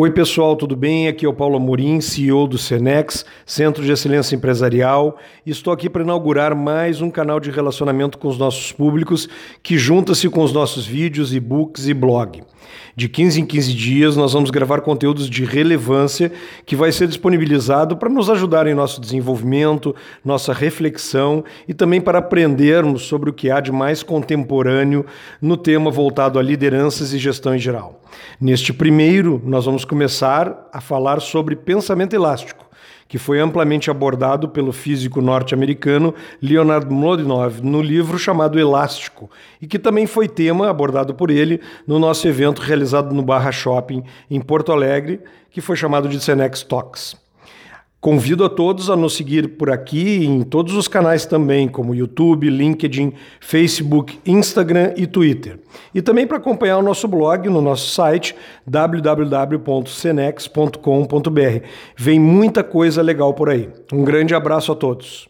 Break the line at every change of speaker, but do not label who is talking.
Oi, pessoal, tudo bem? Aqui é o Paulo Amorim, CEO do Senex, Centro de Excelência Empresarial, e estou aqui para inaugurar mais um canal de relacionamento com os nossos públicos que junta-se com os nossos vídeos, e-books e blog. De 15 em 15 dias, nós vamos gravar conteúdos de relevância que vai ser disponibilizado para nos ajudar em nosso desenvolvimento, nossa reflexão e também para aprendermos sobre o que há de mais contemporâneo no tema voltado a lideranças e gestão em geral. Neste primeiro, nós vamos começar a falar sobre pensamento elástico, que foi amplamente abordado pelo físico norte-americano Leonard Mlodinov no livro chamado Elástico, e que também foi tema abordado por ele no nosso evento realizado no Barra Shopping em Porto Alegre, que foi chamado de Cenex Talks. Convido a todos a nos seguir por aqui em todos os canais também, como YouTube, LinkedIn, Facebook, Instagram e Twitter. E também para acompanhar o nosso blog no nosso site www.cenex.com.br. Vem muita coisa legal por aí. Um grande abraço a todos.